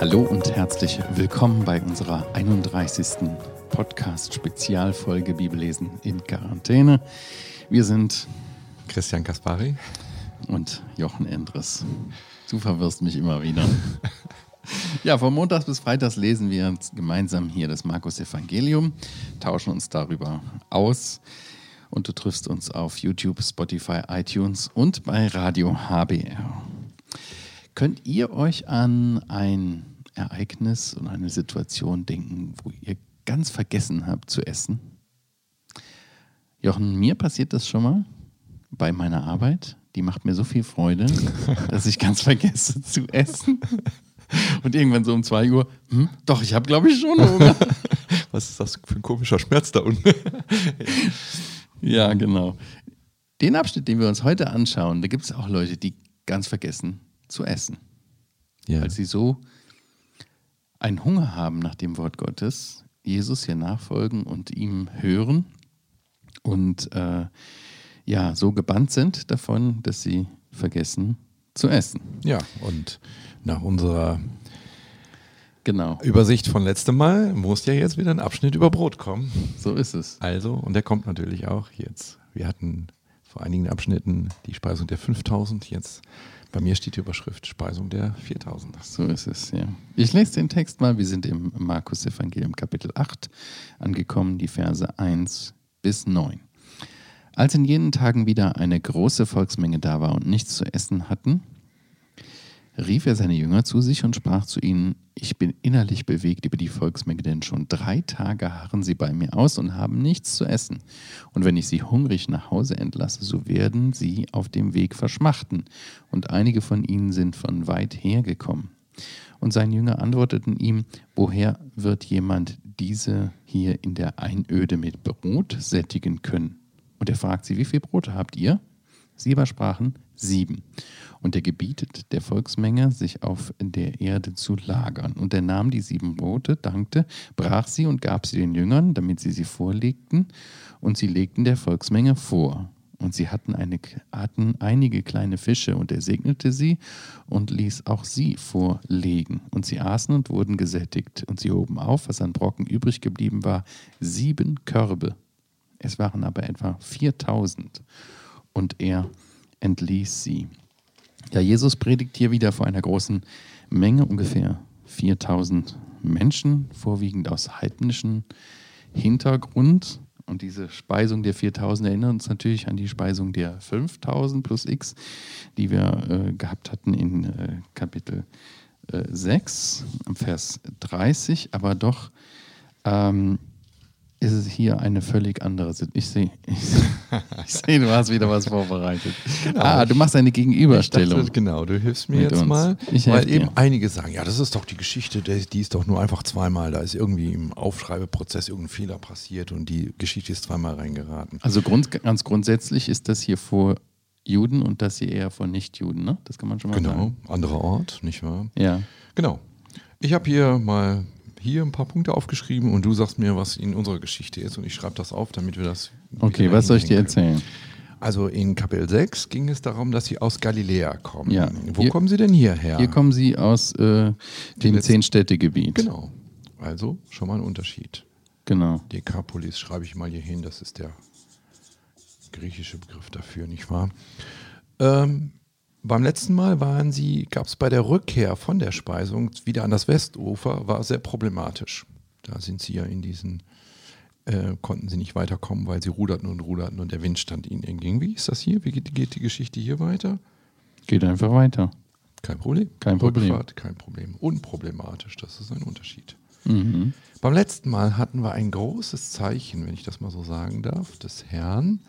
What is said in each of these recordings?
Hallo und herzlich willkommen bei unserer 31. Podcast-Spezialfolge Bibellesen in Quarantäne. Wir sind Christian Kaspari und Jochen Endres. Du verwirrst mich immer wieder. Ja, von Montags bis Freitags lesen wir gemeinsam hier das Markus-Evangelium, tauschen uns darüber aus und du triffst uns auf YouTube, Spotify, iTunes und bei Radio HBR. Könnt ihr euch an ein Ereignis und eine Situation denken, wo ihr ganz vergessen habt zu essen? Jochen, mir passiert das schon mal bei meiner Arbeit. Die macht mir so viel Freude, dass ich ganz vergesse zu essen. Und irgendwann so um 2 Uhr, hm, doch, ich habe glaube ich schon Hunger. Was ist das für ein komischer Schmerz da unten? ja, genau. Den Abschnitt, den wir uns heute anschauen, da gibt es auch Leute, die ganz vergessen zu essen. Ja. Weil sie so einen Hunger haben nach dem Wort Gottes, Jesus hier nachfolgen und ihm hören und äh, ja, so gebannt sind davon, dass sie vergessen zu essen. Ja, und nach unserer genau. Übersicht von letztem Mal muss ja jetzt wieder ein Abschnitt über Brot kommen. So ist es. Also, und der kommt natürlich auch jetzt. Wir hatten vor einigen Abschnitten die Speisung der 5000, jetzt bei mir steht die Überschrift Speisung der 4000. So ist es, ja. Ich lese den Text mal. Wir sind im Markus Evangelium Kapitel 8 angekommen, die Verse 1 bis 9. Als in jenen Tagen wieder eine große Volksmenge da war und nichts zu essen hatten, rief er seine Jünger zu sich und sprach zu ihnen, ich bin innerlich bewegt über die Volksmenge, denn schon drei Tage harren sie bei mir aus und haben nichts zu essen. Und wenn ich sie hungrig nach Hause entlasse, so werden sie auf dem Weg verschmachten. Und einige von ihnen sind von weit her gekommen. Und seine Jünger antworteten ihm, woher wird jemand diese hier in der Einöde mit Brot sättigen können? Und er fragt sie, wie viel Brote habt ihr? Sie aber sprachen, sieben. Und er gebietet der Volksmenge, sich auf der Erde zu lagern. Und er nahm die sieben Brote, dankte, brach sie und gab sie den Jüngern, damit sie sie vorlegten. Und sie legten der Volksmenge vor. Und sie hatten, eine, hatten einige kleine Fische, und er segnete sie und ließ auch sie vorlegen. Und sie aßen und wurden gesättigt. Und sie hoben auf, was an Brocken übrig geblieben war, sieben Körbe. Es waren aber etwa 4000. Und er entließ sie. Ja, Jesus predigt hier wieder vor einer großen Menge, ungefähr 4000 Menschen, vorwiegend aus heidnischem Hintergrund. Und diese Speisung der 4000 erinnert uns natürlich an die Speisung der 5000 plus X, die wir äh, gehabt hatten in äh, Kapitel äh, 6, Vers 30, aber doch ähm, ist es hier eine völlig andere Situation. Ich sehe, ich, ich seh, du hast wieder was vorbereitet. Genau. Ah, du machst eine Gegenüberstellung. Dachte, genau, du hilfst mir jetzt uns. mal. Ich weil eben dir. einige sagen, ja, das ist doch die Geschichte, die ist doch nur einfach zweimal. Da ist irgendwie im Aufschreibeprozess irgendein Fehler passiert und die Geschichte ist zweimal reingeraten. Also grund, ganz grundsätzlich ist das hier vor Juden und das hier eher vor Nichtjuden, ne? Das kann man schon mal genau. sagen. Genau, anderer Ort, nicht wahr? Ja. Genau. Ich habe hier mal hier ein paar Punkte aufgeschrieben und du sagst mir, was in unserer Geschichte ist und ich schreibe das auf, damit wir das. Okay, was soll ich dir erzählen? Also in Kapitel 6 ging es darum, dass sie aus Galiläa kommen. Ja. Wo hier, kommen sie denn hierher? Hier kommen sie aus äh, dem Zehn-Städte-Gebiet. Genau. Also schon mal ein Unterschied. Genau. Dekapolis schreibe ich mal hier hin, das ist der griechische Begriff dafür, nicht wahr? Ähm, beim letzten Mal waren sie, gab es bei der Rückkehr von der Speisung wieder an das Westufer, war sehr problematisch. Da sind sie ja in diesen, äh, konnten sie nicht weiterkommen, weil sie ruderten und ruderten und der Wind stand ihnen entgegen. Wie ist das hier? Wie geht, geht die Geschichte hier weiter? Geht einfach weiter. Kein Problem. Kein Problem. Rückfahrt, kein Problem. Unproblematisch, das ist ein Unterschied. Mhm. Beim letzten Mal hatten wir ein großes Zeichen, wenn ich das mal so sagen darf, des Herrn,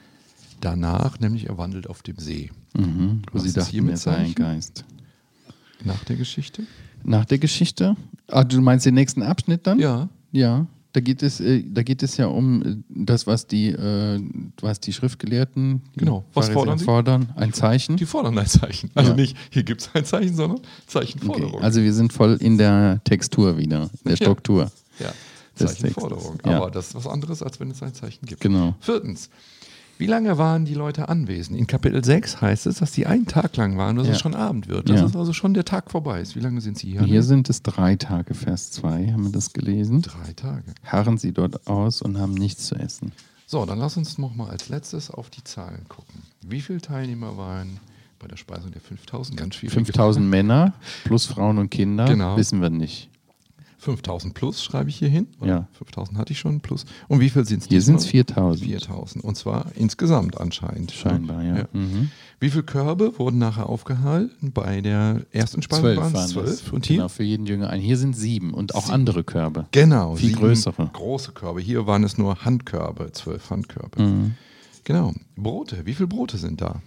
danach, nämlich er wandelt auf dem See. Mhm, wo Was sie dachten, er sei ein Geist. Nach der Geschichte? Nach der Geschichte? Ah, du meinst den nächsten Abschnitt dann? Ja. Ja. Da geht es, äh, da geht es ja um äh, das, was die, äh, was die Schriftgelehrten genau. was fordern, sie? fordern. Ein Zeichen. Die fordern ein Zeichen. Also ja. nicht, hier gibt es ein Zeichen, sondern Zeichenforderung. Okay. Also wir sind voll in der Textur wieder, der Struktur. Ja, ja. Zeichenforderung. Aber ja. das ist was anderes, als wenn es ein Zeichen gibt. Genau. Viertens, Wie lange waren die Leute anwesend? In Kapitel 6 heißt es, dass die einen Tag lang waren, dass Ja. es schon Abend wird. Dass Ja. es also schon der Tag vorbei ist. Wie lange sind sie hier? Hier sind es drei Tage, Vers 2, haben wir das gelesen. Drei Tage. Harren sie dort aus und haben nichts zu essen. So, dann lass uns noch mal als letztes auf die Zahlen gucken. Wie viele Teilnehmer waren bei der Speisung der 5000? Ganz schwierig. 5000 Männer plus Frauen und Kinder, Genau. wissen wir nicht. 5000 plus schreibe ich hier hin. Ja. 5000 hatte ich schon plus. Und wie viel sind es Hier sind es 4000. 4000. Und zwar insgesamt anscheinend. Scheinbar, ja. Mhm. Wie viele Körbe wurden nachher aufgehalten? Bei der ersten Speisung waren es zwölf. Und hier? Genau, für jeden Jünger ein. Hier sind sieben und auch andere Körbe. Genau. Viel sieben größere. Große Körbe. Hier waren es nur Handkörbe, zwölf Handkörbe. Mhm. Genau. Brote. Wie viele Brote sind da?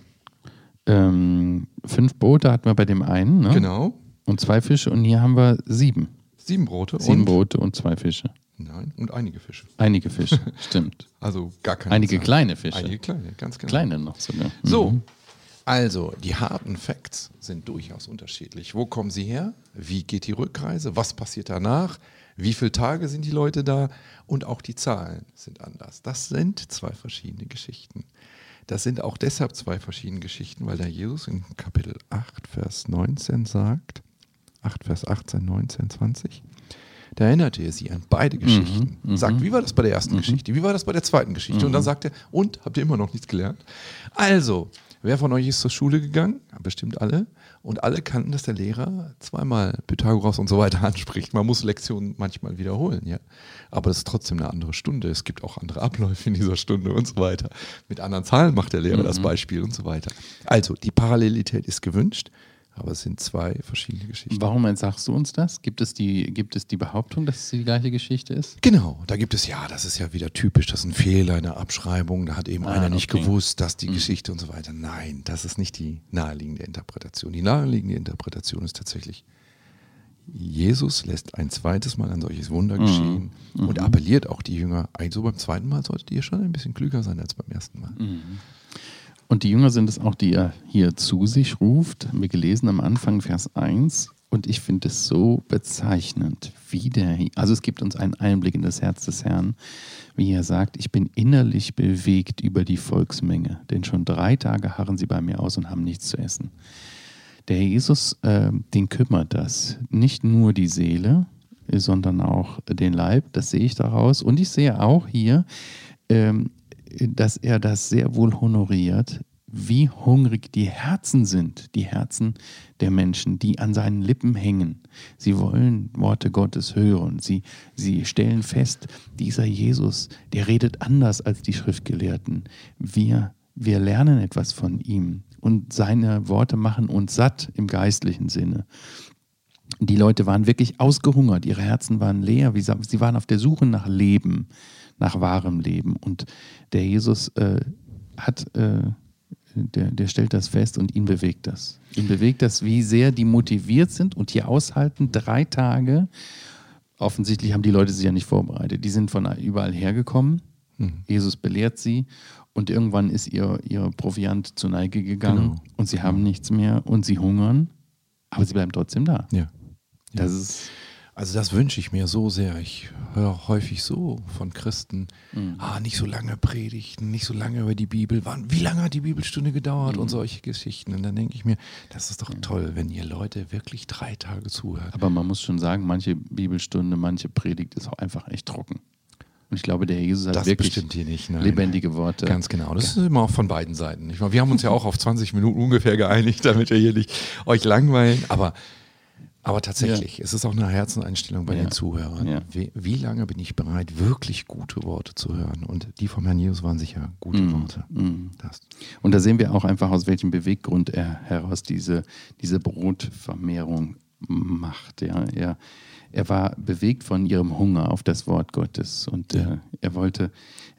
Ähm, fünf Boote hatten wir bei dem einen ne? Genau. und zwei Fische und hier haben wir sieben. Sieben Brote Sieben und, Boote und zwei Fische. Nein, und einige Fische. Einige Fische, stimmt. Also gar keine Einige Zahl. kleine Fische. Einige kleine, ganz genau. Kleine noch sogar. So, Mhm. also die harten Facts sind durchaus unterschiedlich. Wo kommen sie her? Wie geht die Rückreise? Was passiert danach? Wie viele Tage sind die Leute da? Und auch die Zahlen sind anders. Das sind zwei verschiedene Geschichten. Das sind auch deshalb zwei verschiedene Geschichten, weil da Jesus in Kapitel 8, Vers 19 sagt, 8, Vers 18, 19, 20, da erinnerte er sie an beide Geschichten. Sagt, wie war das bei der ersten Geschichte? Wie war das bei der zweiten Geschichte? Und dann sagt er, und, habt ihr immer noch nichts gelernt? Also, wer von euch ist zur Schule gegangen? Bestimmt alle. Und alle kannten, dass der Lehrer zweimal Pythagoras und so weiter anspricht. Man muss Lektionen manchmal wiederholen, ja. Aber das ist trotzdem eine andere Stunde. Es gibt auch andere Abläufe in dieser Stunde und so weiter. Mit anderen Zahlen macht der Lehrer das Beispiel und so weiter. Also, die Parallelität ist gewünscht, aber es sind zwei verschiedene Geschichten. Warum sagst du uns das? Gibt es, die, gibt es die Behauptung, dass es die gleiche Geschichte ist? Genau, da gibt es ja, das ist ja wieder typisch, das ist ein Fehler, eine Abschreibung, da hat eben Ah, einer nicht okay. gewusst, dass die Geschichte und so weiter. Nein, das ist nicht die naheliegende Interpretation. Die naheliegende Interpretation ist tatsächlich, Jesus lässt ein zweites Mal ein solches Wunder geschehen und appelliert auch die Jünger, also beim zweiten Mal solltet ihr schon ein bisschen klüger sein als beim ersten Mal. Und die Jünger sind es auch, die er hier zu sich ruft. Wir gelesen am Anfang, Vers 1. Und ich finde es so bezeichnend, wie der, also es gibt uns einen Einblick in das Herz des Herrn, wie er sagt, ich bin innerlich bewegt über die Volksmenge, denn schon drei Tage harren sie bei mir aus und haben nichts zu essen. Der Jesus, äh, den kümmert das. Nicht nur die Seele, sondern auch den Leib, das sehe ich daraus. Und ich sehe auch hier, ähm, dass er das sehr wohl honoriert, wie hungrig die Herzen sind, die Herzen der Menschen, die an seinen Lippen hängen. Sie wollen Worte Gottes hören. Sie, sie stellen fest, dieser Jesus, der redet anders als die Schriftgelehrten. Wir, wir lernen etwas von ihm und seine Worte machen uns satt im geistlichen Sinne. Die Leute waren wirklich ausgehungert, ihre Herzen waren leer, sie waren auf der Suche nach Leben, nach wahrem Leben. Und der Jesus äh, hat, äh, der, der stellt das fest und ihn bewegt das. Ihn bewegt das, wie sehr die motiviert sind und hier aushalten, drei Tage. Offensichtlich haben die Leute sich ja nicht vorbereitet. Die sind von überall hergekommen. Jesus belehrt sie und irgendwann ist ihr, ihr Proviant zur Neige gegangen Genau. und sie haben nichts mehr und sie hungern, aber sie bleiben trotzdem da. Ja. Das ist Also das wünsche ich mir so sehr. Ich höre häufig so von Christen, ah, nicht so lange predigten, nicht so lange über die Bibel. Wann, wie lange hat die Bibelstunde gedauert und solche Geschichten. Und dann denke ich mir, das ist doch toll, wenn ihr Leute wirklich drei Tage zuhört. Aber man muss schon sagen, manche Bibelstunde, manche Predigt ist auch einfach echt trocken. Und ich glaube, der Herr Jesus hat Das wirklich bestimmt hier nicht. Lebendige Worte. Ganz genau. Das ist immer auch von beiden Seiten. Ich meine, wir haben uns ja auch auf 20 Minuten ungefähr geeinigt, damit wir hier nicht euch langweilen. Aber, aber tatsächlich, es ist auch eine Herzeneinstellung bei Ja. den Zuhörern. Ja. Wie, wie lange bin ich bereit, wirklich gute Worte zu hören? Und die vom Herrn Jesus waren sicher gute Worte. Das. Und da sehen wir auch einfach, aus welchem Beweggrund er heraus diese, diese Brotvermehrung macht. Ja. Er, er war bewegt von ihrem Hunger auf das Wort Gottes und äh, er wollte,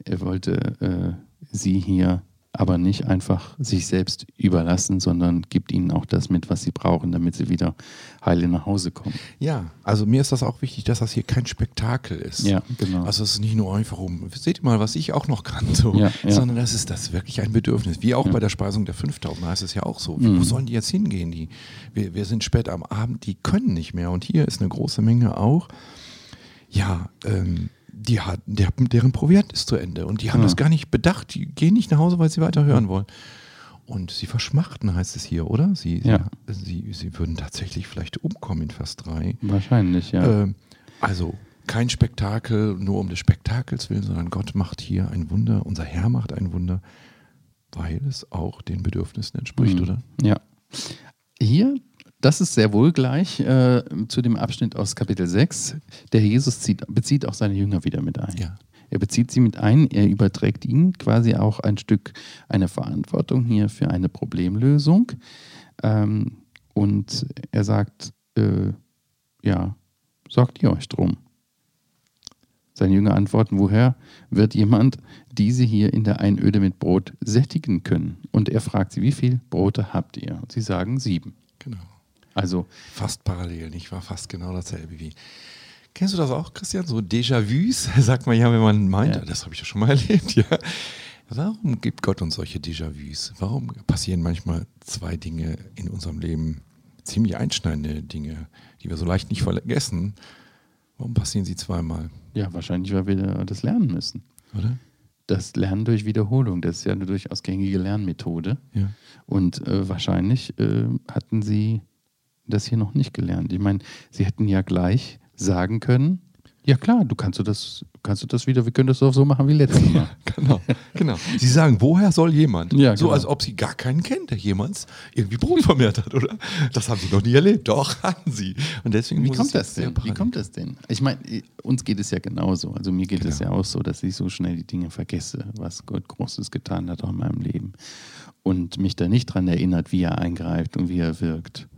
er wollte äh, sie hier aber nicht einfach sich selbst überlassen, sondern gibt ihnen auch das mit, was sie brauchen, damit sie wieder heile nach Hause kommen. Ja, also mir ist das auch wichtig, dass das hier kein Spektakel ist. Ja, genau. Also es ist nicht nur einfach um, seht ihr mal, was ich auch noch kann, so, Ja, ja. sondern das ist das wirklich ein Bedürfnis. Wie auch bei der Speisung der 5000 heißt es ja auch so. Mhm. Wo sollen die jetzt hingehen? Die, wir, wir sind spät am Abend, die können nicht mehr. Und hier ist eine große Menge auch. Ja, ähm, die hat, der, deren Proviant ist zu Ende und die haben Ja. das gar nicht bedacht. Die gehen nicht nach Hause, weil sie weiter hören wollen. Und sie verschmachten, heißt es hier, oder? Sie, Ja. sie, sie, würden tatsächlich vielleicht umkommen in Vers 3. Wahrscheinlich, ja. Ähm, also kein Spektakel nur um des Spektakels willen, sondern Gott macht hier ein Wunder, unser Herr macht ein Wunder, weil es auch den Bedürfnissen entspricht, Mhm. oder? Ja. Hier, das ist sehr wohl gleich äh, zu dem Abschnitt aus Kapitel 6. Der Jesus zieht, bezieht auch seine Jünger wieder mit ein. Ja. Er bezieht sie mit ein, er überträgt ihnen quasi auch ein Stück eine Verantwortung hier für eine Problemlösung. Ähm, und er sagt, äh, ja, sorgt ihr euch drum. Seine Jünger antworten, woher wird jemand diese hier in der Einöde mit Brot sättigen können? Und er fragt sie, wie viel Brote habt ihr? Und sie sagen sieben. Genau. Also, Fast parallel, nicht wahr? Fast genau dasselbe wie. Kennst du das auch, Christian? So Déjà-vus, sagt man ja, wenn man meint, Ja. das habe ich ja schon mal erlebt, ja. Warum gibt Gott uns solche Déjà-vus? Warum passieren manchmal zwei Dinge in unserem Leben, ziemlich einschneidende Dinge, die wir so leicht nicht vergessen? Warum passieren sie zweimal, ja, wahrscheinlich, weil wir das lernen müssen. oder? Das Lernen durch Wiederholung, das ist ja eine durchaus gängige Lernmethode. Ja. Und äh, wahrscheinlich äh, hatten sie das hier noch nicht gelernt. Ich meine, sie hätten ja gleich sagen können, ja klar, du kannst du das, kannst du das wieder, wir können das doch so machen wie letztes Mal. Genau, genau. Sie sagen, woher soll jemand? Ja, So genau. als ob sie gar keinen kennen, der jemals irgendwie Brot vermehrt hat, oder? Das haben sie noch nie erlebt. Doch, hatten sie. Und deswegen Wie kommt das denn? Wie kommt das denn? Ich meine, uns geht es ja genauso. Also mir geht es ja Genau. auch so, dass ich so schnell die Dinge vergesse, was Gott Großes getan hat auch in meinem Leben. Und mich da nicht dran erinnert, wie er eingreift und wie er wirkt.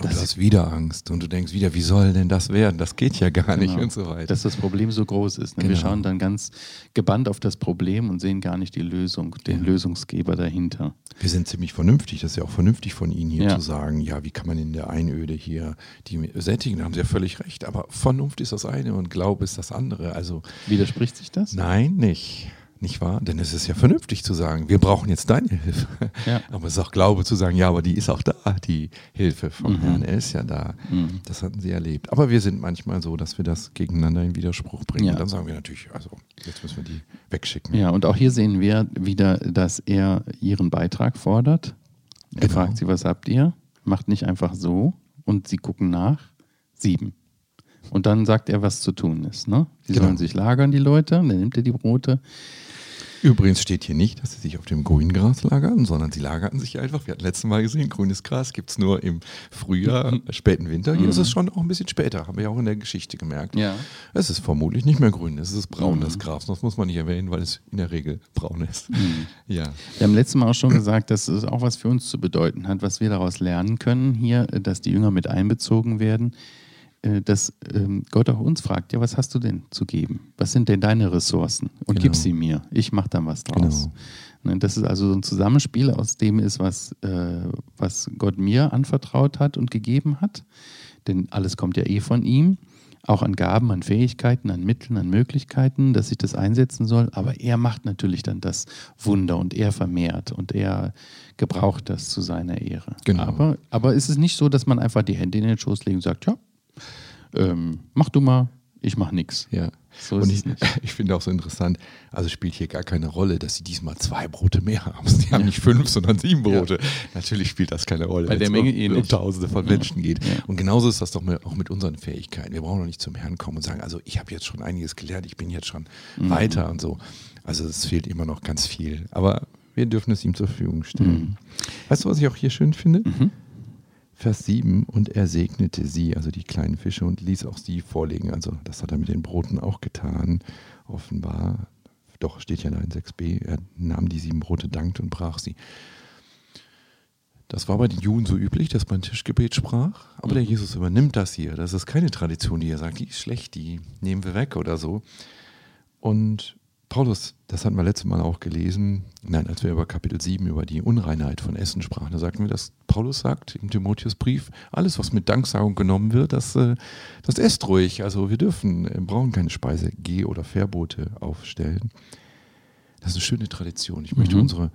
Und Das- du hast wieder Angst und du denkst wieder, wie soll denn das werden? Das geht ja gar nicht Genau. und so weiter. Dass das Problem so groß ist. Ne? Wir Genau. schauen dann ganz gebannt auf das Problem und sehen gar nicht die Lösung, den Ja. Lösungsgeber dahinter. Wir sind ziemlich vernünftig. Das ist ja auch vernünftig von Ihnen hier Ja. zu sagen, ja, wie kann man in der Einöde hier die sättigen? Da haben Sie ja völlig recht. Aber Vernunft ist das eine und Glaube ist das andere. Also Widerspricht sich das? nein, nicht. Nicht wahr? Denn es ist ja vernünftig zu sagen, wir brauchen jetzt deine Hilfe. Ja. Aber es ist auch Glaube zu sagen, ja, aber die ist auch da, die Hilfe vom Mhm. Herrn. Er ist ja da. Mhm. Das hatten sie erlebt. Aber wir sind manchmal so, dass wir das gegeneinander in Widerspruch bringen. Ja. Und dann sagen wir natürlich, also jetzt müssen wir die wegschicken. Ja, und auch hier sehen wir wieder, dass er ihren Beitrag fordert. Er Genau. fragt sie, was habt ihr? Macht nicht einfach so und sie gucken nach. Sieben. Und dann sagt er, was zu tun ist. Ne? Sie Genau. sollen sich lagern, die Leute. Dann nimmt er die Brote. Übrigens steht hier nicht, dass sie sich auf dem grünen Gras lagern, sondern sie lagerten sich einfach. Wir hatten letztes Mal gesehen, grünes Gras gibt es nur im Frühjahr, späten Winter. Hier ist es schon auch ein bisschen später, haben wir ja auch in der Geschichte gemerkt. Ja. Es ist vermutlich nicht mehr grün, es ist braun, Mhm. das Gras. Das muss man nicht erwähnen, weil es in der Regel braun ist. Ja. Wir haben letztes Mal auch schon gesagt, dass es auch was für uns zu bedeuten hat, was wir daraus lernen können hier, dass die Jünger mit einbezogen werden, dass ähm, Gott auch uns fragt, ja, was hast du denn zu geben? Was sind denn deine Ressourcen? Und Genau. gib sie mir. Ich mache dann was draus. Ne, Das ist also so ein Zusammenspiel aus dem ist, was, äh, was Gott mir anvertraut hat und gegeben hat. Denn alles kommt ja eh von ihm. Auch an Gaben, an Fähigkeiten, an Mitteln, an Möglichkeiten, dass ich das einsetzen soll. Aber er macht natürlich dann das Wunder und er vermehrt und er gebraucht das zu seiner Ehre. Genau. Aber, aber ist es nicht so, dass man einfach die Hände in den Schoß legt und sagt, ja, ähm, mach du mal, ich mach nichts. Ja. So und ich, ich finde auch so interessant, also spielt hier gar keine Rolle, dass sie diesmal zwei Brote mehr haben. Sie haben nicht fünf, sondern sieben Brote. Natürlich spielt das keine Rolle, Bei wenn der es Menge um, eh um. Tausende von Menschen geht. Ja. Und genauso ist das doch mit, auch mit unseren Fähigkeiten. Wir brauchen doch nicht zum Herrn kommen und sagen, also ich habe jetzt schon einiges gelernt, ich bin jetzt schon Mhm. weiter und so. Also es fehlt immer noch ganz viel. Aber wir dürfen es ihm zur Verfügung stellen. Weißt du, was ich auch hier schön finde? Mhm. Vers 7, und er segnete sie, also die kleinen Fische, und ließ auch sie vorlegen. Also das hat er mit den Broten auch getan, offenbar. Doch, steht ja da in 6b, er nahm die sieben Brote, dankte und brach sie. Das war bei den Juden so üblich, dass man Tischgebet sprach, aber der Jesus übernimmt das hier. Das ist keine Tradition, die er sagt, die ist schlecht, die nehmen wir weg oder so. Und Paulus, das hatten wir letztes Mal auch gelesen, nein, als wir über Kapitel 7 über die Unreinheit von Essen sprachen, da sagten wir, dass Paulus sagt im Timotheusbrief, alles, was mit Danksagung genommen wird, das, äh, das esst ruhig. Also wir dürfen, äh, brauchen keine Speise, Geh- oder Verbote aufstellen. Das ist eine schöne Tradition. Ich möchte Mhm. unsere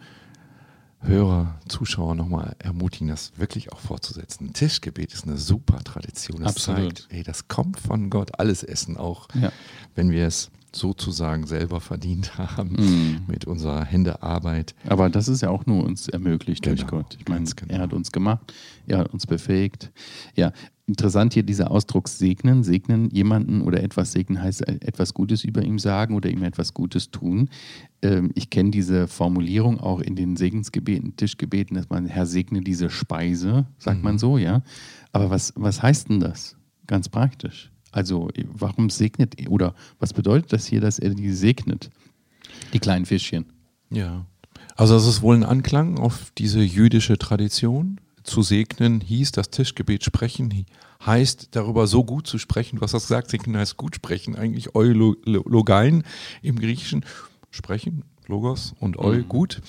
Hörer, Zuschauer nochmal ermutigen, das wirklich auch fortzusetzen. Tischgebet ist eine super Tradition. Das Absolut. zeigt, ey, das kommt von Gott, alles Essen auch Ja. wenn wir es sozusagen selber verdient haben Mhm. mit unserer Händearbeit. Aber das ist ja auch nur uns ermöglicht durch Genau, Gott. Ich meine, genau. er hat uns gemacht, er hat uns befähigt. Ja, interessant hier dieser Ausdruck segnen. Segnen jemanden oder etwas segnen heißt äh, etwas Gutes über ihm sagen oder ihm etwas Gutes tun. Ähm, ich kenne diese Formulierung auch in den Segensgebeten, Tischgebeten, dass man, Herr segne diese Speise, sagt Mhm. man so, ja. Aber was, was heißt denn das? Ganz praktisch. Also, warum segnet oder was bedeutet das hier, dass er die segnet? Die kleinen Fischchen. Ja. Also das ist wohl ein Anklang auf diese jüdische Tradition. Zu segnen hieß das Tischgebet sprechen, heißt darüber so gut zu sprechen. Du hast das gesagt, segnen heißt gut sprechen, eigentlich eulogein im Griechischen. Sprechen, Logos und eu, Mhm. gut.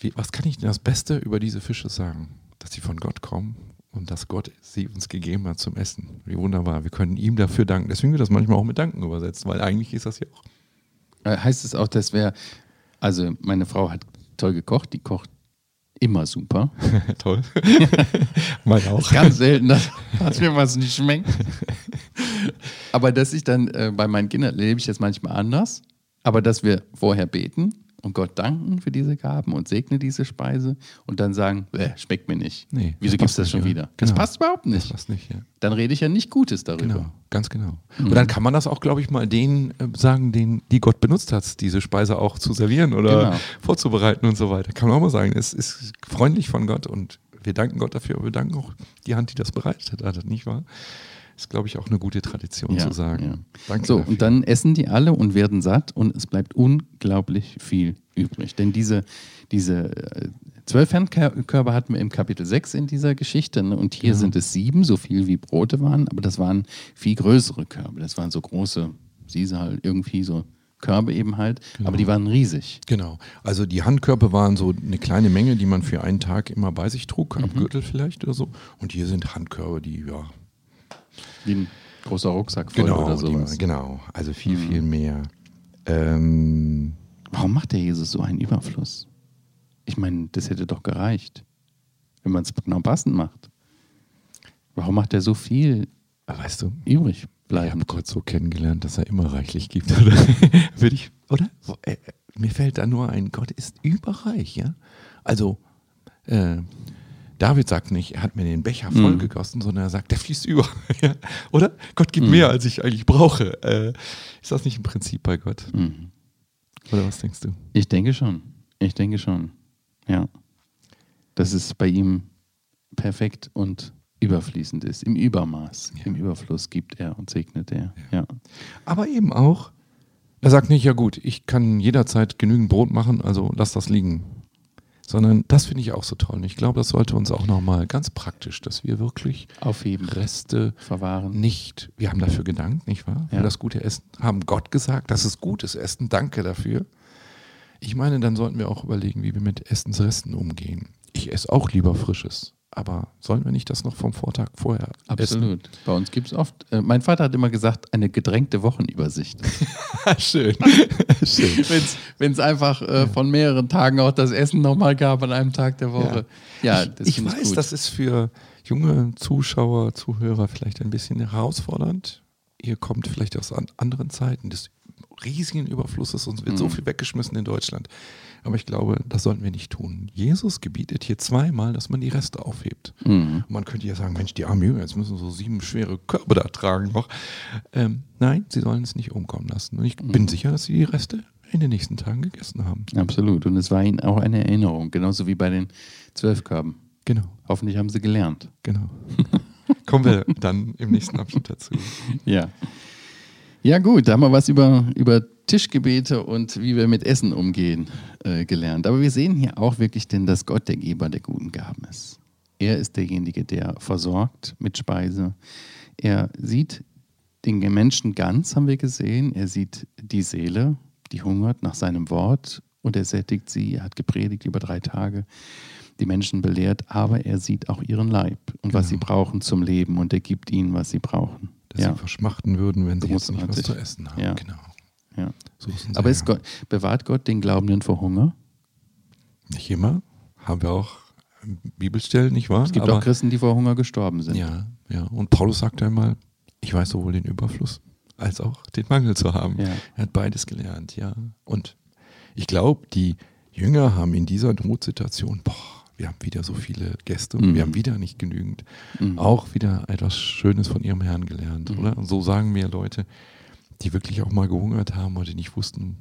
Wie, was kann ich denn das Beste über diese Fische sagen? Dass sie von Gott kommen und dass Gott sie uns gegeben hat zum Essen. Wie wunderbar. Wir können ihm dafür danken. Deswegen wird das manchmal auch mit Danken übersetzt, weil eigentlich ist das ja auch Äh, Heißt es auch, dass wir, also meine Frau hat toll gekocht, die kocht immer super. toll. Meine auch. Ganz selten, dass, dass mir was nicht schmeckt. Aber dass ich dann äh, bei meinen Kindern lebe ich jetzt manchmal anders, aber dass wir vorher beten und Gott danken für diese Gaben und segne diese Speise und dann sagen, schmeckt mir nicht. Nee, Wieso das gibt es das schon ja. wieder? Das Genau. passt überhaupt Das nicht. passt nicht, ja. Dann rede ich ja nicht Gutes darüber. Genau, ganz genau. Und dann kann man das auch, glaube ich, mal denen äh, sagen, denen, die Gott benutzt hat, diese Speise auch zu servieren oder Genau. vorzubereiten und so weiter. Kann man auch mal sagen, es ist freundlich von Gott und wir danken Gott dafür, aber wir danken auch die Hand, die das bereitet hat, nicht wahr? Ist, glaube ich, auch eine gute Tradition Ja, zu sagen. ja. Danke So, dafür. und dann essen die alle und werden satt und es bleibt unglaublich viel übrig. Denn diese, diese äh, zwölf Handkörbe hatten wir im Kapitel 6 in dieser Geschichte ne? und hier Genau. sind es sieben, so viel wie Brote waren, aber das waren viel größere Körbe. Das waren so große, siehst halt irgendwie so Körbe eben halt, aber die waren riesig. Genau. Also die Handkörbe waren so eine kleine Menge, die man für einen Tag immer bei sich trug, Mhm. am Gürtel vielleicht oder so. Und hier sind Handkörbe, die, ja, Wie ein großer Rucksack voll genau, oder die, sowas. genau. Also viel, Mhm. viel mehr. Ähm, Warum macht der Jesus so einen Überfluss? Ich meine, das hätte doch gereicht, wenn man es genau passend macht. Warum macht er so viel weißt du, übrig Ich habe bleiben? Gott so kennengelernt, dass er immer reichlich gibt, oder? Würde ich, oder? Äh, Mir fällt da nur ein, Gott ist überreich, ja? Also, äh, David sagt nicht, er hat mir den Becher voll Mhm. gegossen, sondern er sagt, der fließt über. ja? Oder? Gott gibt Mhm. mehr, als ich eigentlich brauche. Äh, ist das nicht ein Prinzip bei Gott? Mhm. Oder was denkst du? Ich denke schon. Ich denke schon. Ja. Dass es bei ihm perfekt und überfließend ist. Im Übermaß, Ja. im Überfluss gibt er und segnet er. Ja. Aber eben auch, er sagt nicht, ja gut, ich kann jederzeit genügend Brot machen, also lass das liegen. Sondern das finde ich auch so toll. Und ich glaube, das sollte uns auch nochmal ganz praktisch, dass wir wirklich Aufheben, Reste verwahren. nicht, wir haben dafür gedankt, nicht wahr? Für Ja. das gute Essen, haben Gott gesagt, das ist gutes Essen, danke dafür. Ich meine, dann sollten wir auch überlegen, wie wir mit Essensresten umgehen. Ich esse auch lieber Frisches, aber sollen wir nicht das noch vom Vortag vorher essen? Absolut. Bei uns gibt es oft, äh, mein Vater hat immer gesagt, eine gedrängte Wochenübersicht. Schön. Schön. Wenn es einfach äh, von mehreren Tagen auch das Essen nochmal gab an einem Tag der Woche. Ja, das ich finde weiß, gut. das ist für junge Zuschauer, Zuhörer vielleicht ein bisschen herausfordernd. Ihr kommt vielleicht aus an anderen Zeiten des riesigen Überflusses und wird so Mhm. viel weggeschmissen in Deutschland. Aber ich glaube, das sollten wir nicht tun. Jesus gebietet hier zweimal, dass man die Reste aufhebt. Mhm. Man könnte ja sagen, Mensch, die armen Jünger, jetzt müssen so sieben schwere Körbe da tragen noch. Ähm, nein, sie sollen es nicht umkommen lassen. Und ich Mhm. bin sicher, dass sie die Reste in den nächsten Tagen gegessen haben. Absolut. Und es war ihnen auch eine Erinnerung, genauso wie bei den zwölf Körben. Genau, Hoffentlich haben sie gelernt. genau. Kommen wir dann im nächsten Abschnitt dazu. Ja. Ja, gut, da haben wir was über, über Tischgebete und wie wir mit Essen umgehen äh, gelernt. Aber wir sehen hier auch wirklich denn, dass Gott der Geber der guten Gaben ist. Er ist derjenige, der versorgt mit Speise. Er sieht den Menschen ganz, haben wir gesehen. Er sieht die Seele, die hungert nach seinem Wort und er sättigt sie. Er hat gepredigt über drei Tage, die Menschen belehrt, aber er sieht auch ihren Leib und was sie Genau. brauchen zum Leben und er gibt ihnen, was sie brauchen. Dass sie verschmachten würden, wenn sie jetzt nicht was zu essen haben. Ja. Genau. ja. So Aber. Gott, bewahrt Gott den Glaubenden vor Hunger? Nicht immer. Haben wir auch Bibelstellen, nicht wahr? Es gibt Aber, auch Christen, die vor Hunger gestorben sind. Ja, ja. Und Paulus sagt einmal, ich weiß sowohl den Überfluss als auch den Mangel zu haben. Ja. Er hat beides gelernt, ja. Und ich glaube, die Jünger haben in dieser Notsituation, boah, wir haben wieder so viele Gäste und Mhm. wir haben wieder nicht genügend, Mhm. auch wieder etwas Schönes von ihrem Herrn gelernt, Mhm. oder? Und so sagen mir Leute, die wirklich auch mal gehungert haben oder nicht wussten,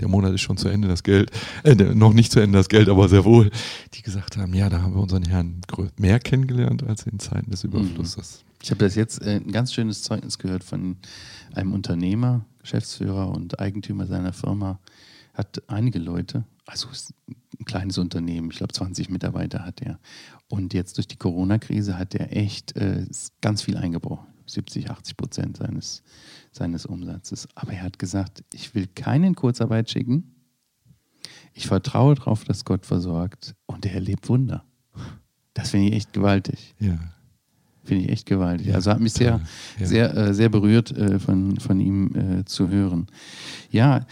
der Monat ist schon zu Ende, das Geld, äh, noch nicht zu Ende das Geld, aber sehr wohl, die gesagt haben, ja, da haben wir unseren Herrn mehr kennengelernt als in Zeiten des Überflusses. Ich habe das jetzt äh, ein ganz schönes Zeugnis gehört von einem Unternehmer, Geschäftsführer und Eigentümer seiner Firma. Hat einige Leute, also ein kleines Unternehmen, ich glaube 20 Mitarbeiter hat er. Und jetzt durch die Corona-Krise hat er echt äh, ganz viel eingebrochen. 70, 80 Prozent seines, seines Umsatzes. Aber er hat gesagt, ich will keinen in Kurzarbeit schicken. Ich vertraue darauf, dass Gott versorgt und er erlebt Wunder. Das finde ich echt gewaltig. Ja. Finde ich echt gewaltig. Ja, also hat mich sehr. Ja. sehr, äh, sehr berührt, äh, von, von ihm äh, zu hören. Ja,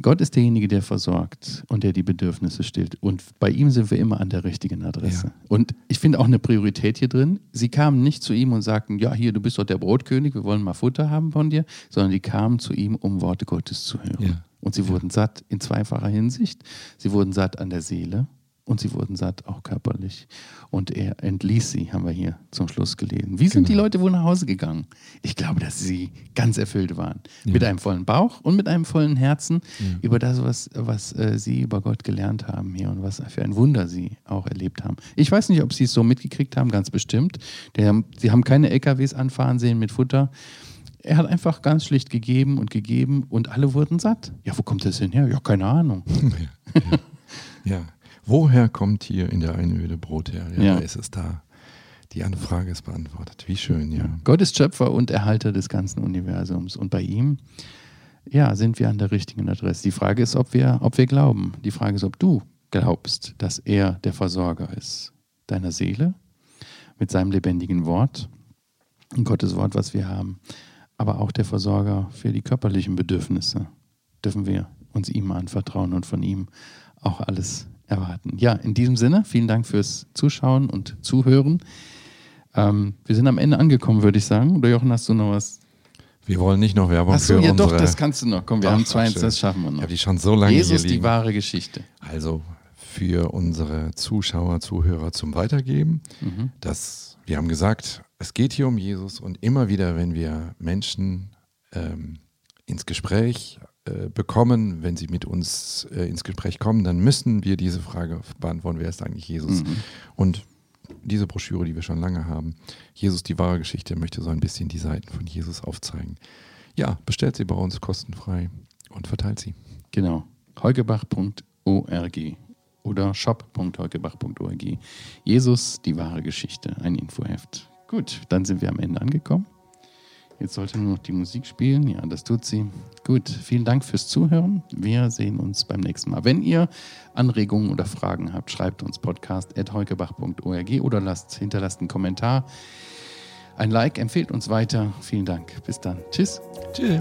Gott ist derjenige, der versorgt und der die Bedürfnisse stillt. Und bei ihm sind wir immer an der richtigen Adresse. Ja. Und ich finde auch eine Priorität hier drin. Sie kamen nicht zu ihm und sagten, ja, hier, du bist doch der Brotkönig, wir wollen mal Futter haben von dir, sondern die kamen zu ihm, um Worte Gottes zu hören. Und sie wurden satt in zweifacher Hinsicht. Sie wurden satt an der Seele und sie wurden satt auch körperlich. Und er entließ sie, haben wir hier zum Schluss gelesen. Wie sind Genau. die Leute wohl nach Hause gegangen? Ich glaube, dass sie ganz erfüllt waren. Ja. Mit einem vollen Bauch und mit einem vollen Herzen Ja. über das, was, was äh, sie über Gott gelernt haben hier und was für ein Wunder sie auch erlebt haben. Ich weiß nicht, ob sie es so mitgekriegt haben, ganz bestimmt. Der, sie haben keine LKWs anfahren sehen mit Futter. Er hat einfach ganz schlicht gegeben und gegeben und alle wurden satt. Ja, wo kommt das denn her? Ja, keine Ahnung. Ja, ja. Woher kommt hier in der Einöde Brot her? Ja, Ja. ist es da. Die Anfrage ist beantwortet. Wie schön, ja. Gott ist Schöpfer und Erhalter des ganzen Universums. Und bei ihm, ja, sind wir an der richtigen Adresse. Die Frage ist, ob wir, ob wir glauben. Die Frage ist, ob du glaubst, dass er der Versorger ist deiner Seele mit seinem lebendigen Wort, Gottes Wort, was wir haben, aber auch der Versorger für die körperlichen Bedürfnisse. Dürfen wir uns ihm anvertrauen und von ihm auch alles erwarten. Ja, in diesem Sinne, vielen Dank fürs Zuschauen und Zuhören. Ähm, wir sind am Ende angekommen, würde ich sagen. Oder Jochen, hast du noch was? Wir wollen nicht noch Werbung Achso, für ja unsere... doch, das kannst du noch. Komm, wir Ach, haben zwei, das schaffen wir Ich noch. habe die schon so lange Jesus, die wahre Geschichte. Also für unsere Zuschauer, Zuhörer zum Weitergeben. Mhm. Das, wir haben gesagt, es geht hier um Jesus und immer wieder, wenn wir Menschen ähm, ins Gespräch äh, bekommen, wenn sie mit uns äh, ins Gespräch kommen, dann müssen wir diese Frage beantworten, wer ist eigentlich Jesus? Mhm. Und diese Broschüre, die wir schon lange haben, Jesus, die wahre Geschichte, möchte so ein bisschen die Seiten von Jesus aufzeigen. Ja, bestellt sie bei uns kostenfrei und verteilt sie. Genau. heugebach.org oder shop.heugebach.org. Jesus, die wahre Geschichte, ein Infoheft. Gut, dann sind wir am Ende angekommen. Jetzt sollte nur noch die Musik spielen. Ja, das tut sie. Gut, vielen Dank fürs Zuhören. Wir sehen uns beim nächsten Mal. Wenn ihr Anregungen oder Fragen habt, schreibt uns podcast.heukebach.org oder lasst, hinterlasst einen Kommentar. Ein Like, empfehlt uns weiter. Vielen Dank. Bis dann. Tschüss. Tschüss.